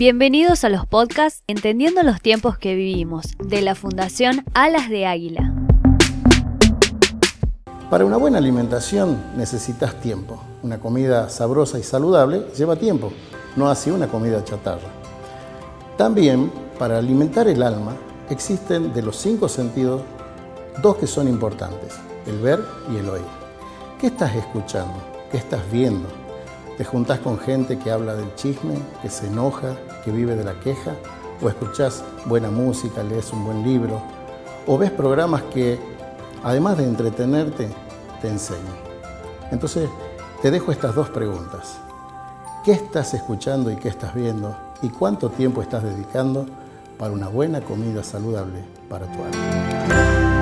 Bienvenidos a los podcasts Entendiendo los tiempos que vivimos, de la Fundación Alas de Águila. Para una buena alimentación necesitas tiempo. Una comida sabrosa y saludable lleva tiempo, no así una comida chatarra. También, para alimentar el alma, existen de los cinco sentidos dos que son importantes, el ver y el oír. ¿Qué estás escuchando? ¿Qué estás viendo? ¿Te juntás con gente que habla del chisme, que se enoja, que vive de la queja? ¿O escuchás buena música, lees un buen libro? ¿O ves programas que, además de entretenerte, te enseñan? Entonces, te dejo estas dos preguntas. ¿Qué estás escuchando y qué estás viendo? ¿Y cuánto tiempo estás dedicando para una buena comida saludable para tu alma?